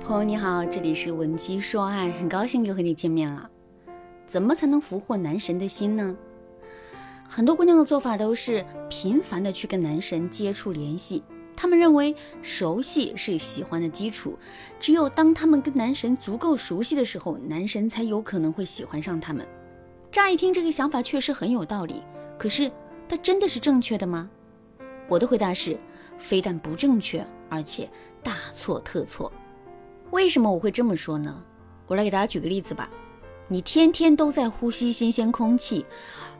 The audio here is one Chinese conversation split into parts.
朋友你好，这里是文姬说爱，很高兴又和你见面了。怎么才能俘获男神的心呢？很多姑娘的做法都是频繁的去跟男神接触联系，她们认为熟悉是喜欢的基础，只有当她们跟男神足够熟悉的时候，男神才有可能会喜欢上她们。乍一听这个想法确实很有道理，可是它真的是正确的吗？我的回答是，非但不正确，而且大错特错。为什么我会这么说呢？我来给大家举个例子吧。你天天都在呼吸新鲜空气，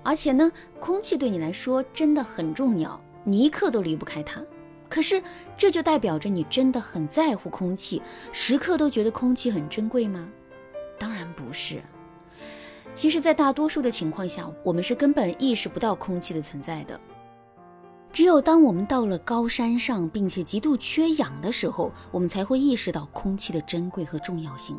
而且呢，空气对你来说真的很重要，你一刻都离不开它。可是，这就代表着你真的很在乎空气，时刻都觉得空气很珍贵吗？当然不是。其实，在大多数的情况下，我们是根本意识不到空气的存在的。只有当我们到了高山上，并且极度缺氧的时候，我们才会意识到空气的珍贵和重要性。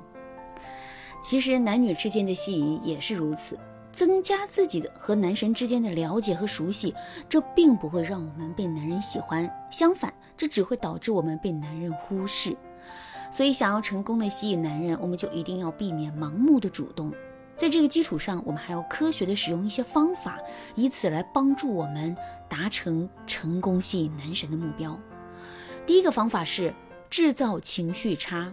其实男女之间的吸引也是如此，增加自己的和男神之间的了解和熟悉，这并不会让我们被男人喜欢，相反，这只会导致我们被男人忽视。所以，想要成功的吸引男人，我们就一定要避免盲目的主动。在这个基础上，我们还要科学的使用一些方法，以此来帮助我们达成成功吸引男神的目标。第一个方法是制造情绪差。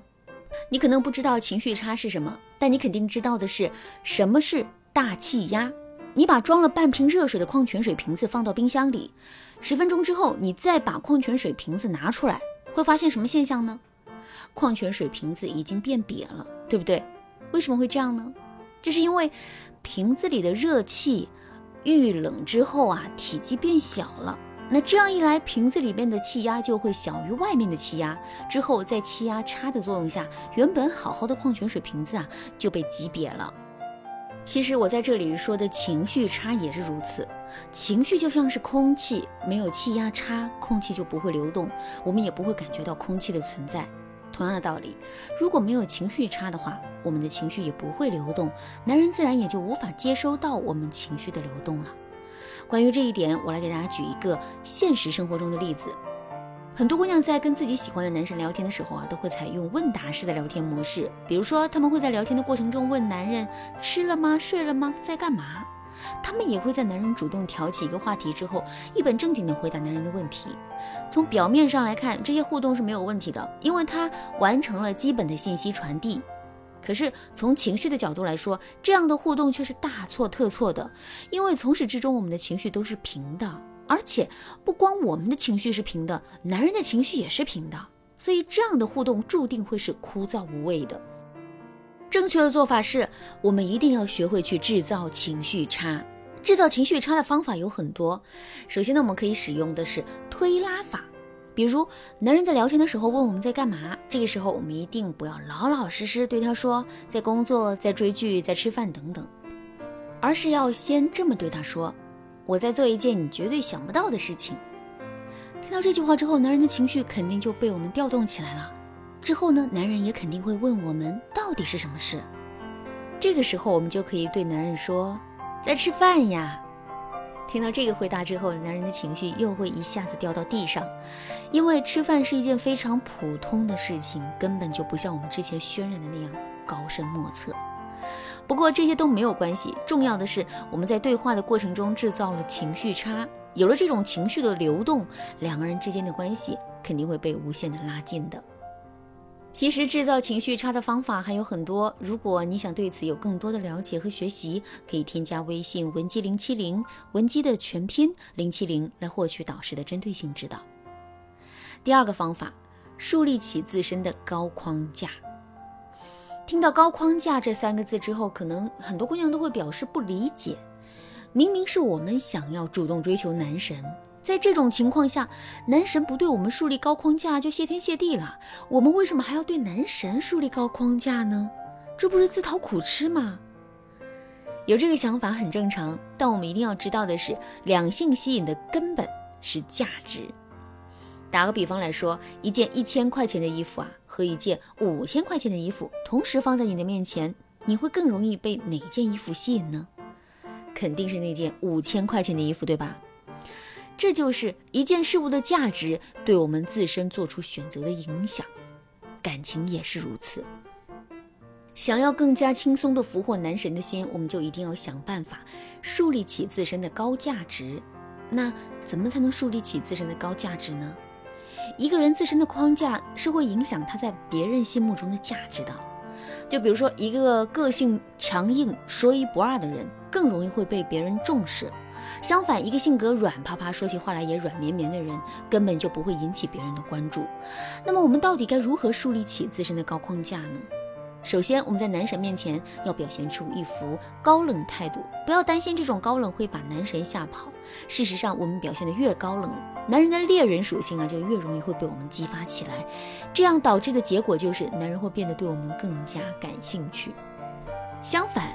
你可能不知道情绪差是什么，但你肯定知道的是什么是大气压。你把装了半瓶热水的矿泉水瓶子放到冰箱里，十分钟之后，你再把矿泉水瓶子拿出来，会发现什么现象呢？矿泉水瓶子已经变瘪了，对不对？为什么会这样呢？这是因为瓶子里的热气遇冷之后啊，体积变小了。那这样一来，瓶子里面的气压就会小于外面的气压。之后在气压差的作用下，原本好好的矿泉水瓶子啊就被挤瘪了。其实我在这里说的情绪差也是如此，情绪就像是空气，没有气压差，空气就不会流动，我们也不会感觉到空气的存在。同样的道理，如果没有情绪差的话，我们的情绪也不会流动，男人自然也就无法接收到我们情绪的流动了。关于这一点，我来给大家举一个现实生活中的例子。很多姑娘在跟自己喜欢的男神聊天的时候啊，都会采用问答式的聊天模式，比如说，他们会在聊天的过程中问男人吃了吗、睡了吗、在干嘛。他们也会在男人主动挑起一个话题之后，一本正经地回答男人的问题。从表面上来看，这些互动是没有问题的，因为他完成了基本的信息传递。可是从情绪的角度来说，这样的互动却是大错特错的，因为从始至终我们的情绪都是平的，而且不光我们的情绪是平的，男人的情绪也是平的，所以这样的互动注定会是枯燥无味的。正确的做法是，我们一定要学会去制造情绪差。制造情绪差的方法有很多。首先呢，我们可以使用的是推拉法。比如，男人在聊天的时候问我们在干嘛，这个时候我们一定不要老老实实对他说在工作、在追剧、在吃饭等等，而是要先这么对他说：“我在做一件你绝对想不到的事情。”听到这句话之后，男人的情绪肯定就被我们调动起来了。之后呢，男人也肯定会问我们到底是什么事。这个时候，我们就可以对男人说：“在吃饭呀。”听到这个回答之后，男人的情绪又会一下子掉到地上，因为吃饭是一件非常普通的事情，根本就不像我们之前渲染的那样高深莫测。不过这些都没有关系，重要的是我们在对话的过程中制造了情绪差，有了这种情绪的流动，两个人之间的关系肯定会被无限的拉近的。其实制造情绪差的方法还有很多，如果你想对此有更多的了解和学习，可以添加微信文姬零七零，文姬的全拼零七零来获取导师的针对性指导。第二个方法，树立起自身的高框架。听到高框架这三个字之后，可能很多姑娘都会表示不理解，明明是我们想要主动追求男神。在这种情况下，男神不对我们树立高框架就谢天谢地了，我们为什么还要对男神树立高框架呢？这不是自讨苦吃吗？有这个想法很正常，但我们一定要知道的是，两性吸引的根本是价值。打个比方来说，一件一千块钱的衣服啊，和一件五千块钱的衣服同时放在你的面前，你会更容易被哪件衣服吸引呢？肯定是那件五千块钱的衣服，对吧？这就是一件事物的价值对我们自身做出选择的影响。感情也是如此。想要更加轻松地俘获男神的心，我们就一定要想办法树立起自身的高价值。那怎么才能树立起自身的高价值呢？一个人自身的框架是会影响他在别人心目中的价值的。就比如说，一个个性强硬、说一不二的人，更容易会被别人重视。相反，一个性格软趴趴、说起话来也软绵绵的人，根本就不会引起别人的关注。那么，我们到底该如何树立起自身的高框架呢？首先，我们在男神面前要表现出一副高冷态度，不要担心这种高冷会把男神吓跑。事实上，我们表现的越高冷，男人的猎人属性啊就越容易会被我们激发起来，这样导致的结果就是男人会变得对我们更加感兴趣。相反，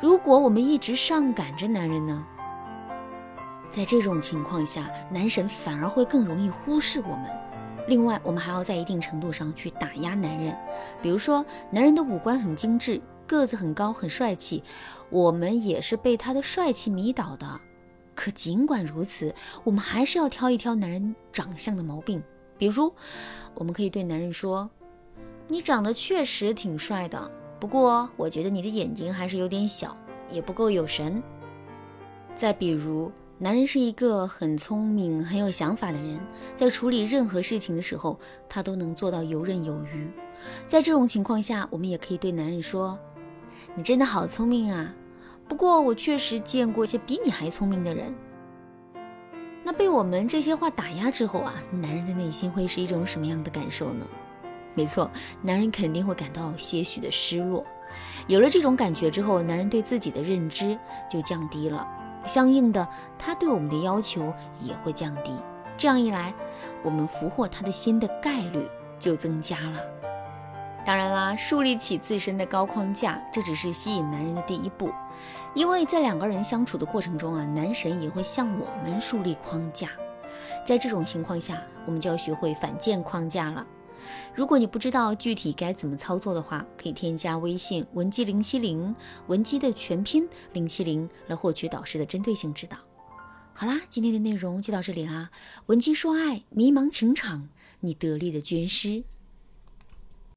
如果我们一直上赶着男人呢，在这种情况下，男神反而会更容易忽视我们。另外，我们还要在一定程度上去打压男人，比如说，男人的五官很精致，个子很高，很帅气，我们也是被他的帅气迷倒的。可尽管如此，我们还是要挑一挑男人长相的毛病。比如，我们可以对男人说：“你长得确实挺帅的，不过我觉得你的眼睛还是有点小，也不够有神。”再比如，男人是一个很聪明、很有想法的人，在处理任何事情的时候，他都能做到游刃有余。在这种情况下，我们也可以对男人说：“你真的好聪明啊！不过我确实见过一些比你还聪明的人。”那被我们这些话打压之后啊，男人的内心会是一种什么样的感受呢？没错，男人肯定会感到些许的失落。有了这种感觉之后，男人对自己的认知就降低了。相应的，他对我们的要求也会降低。这样一来，我们俘获他的心的概率就增加了。当然啦，树立起自身的高框架，这只是吸引男人的第一步。因为在两个人相处的过程中啊，男神也会向我们树立框架。在这种情况下，我们就要学会反建框架了。如果你不知道具体该怎么操作的话，可以添加微信文姬零七零，文姬的全拼零七零，来获取导师的针对性指导。好啦，今天的内容就到这里啦。文姬说爱，迷茫情场，你得力的军师。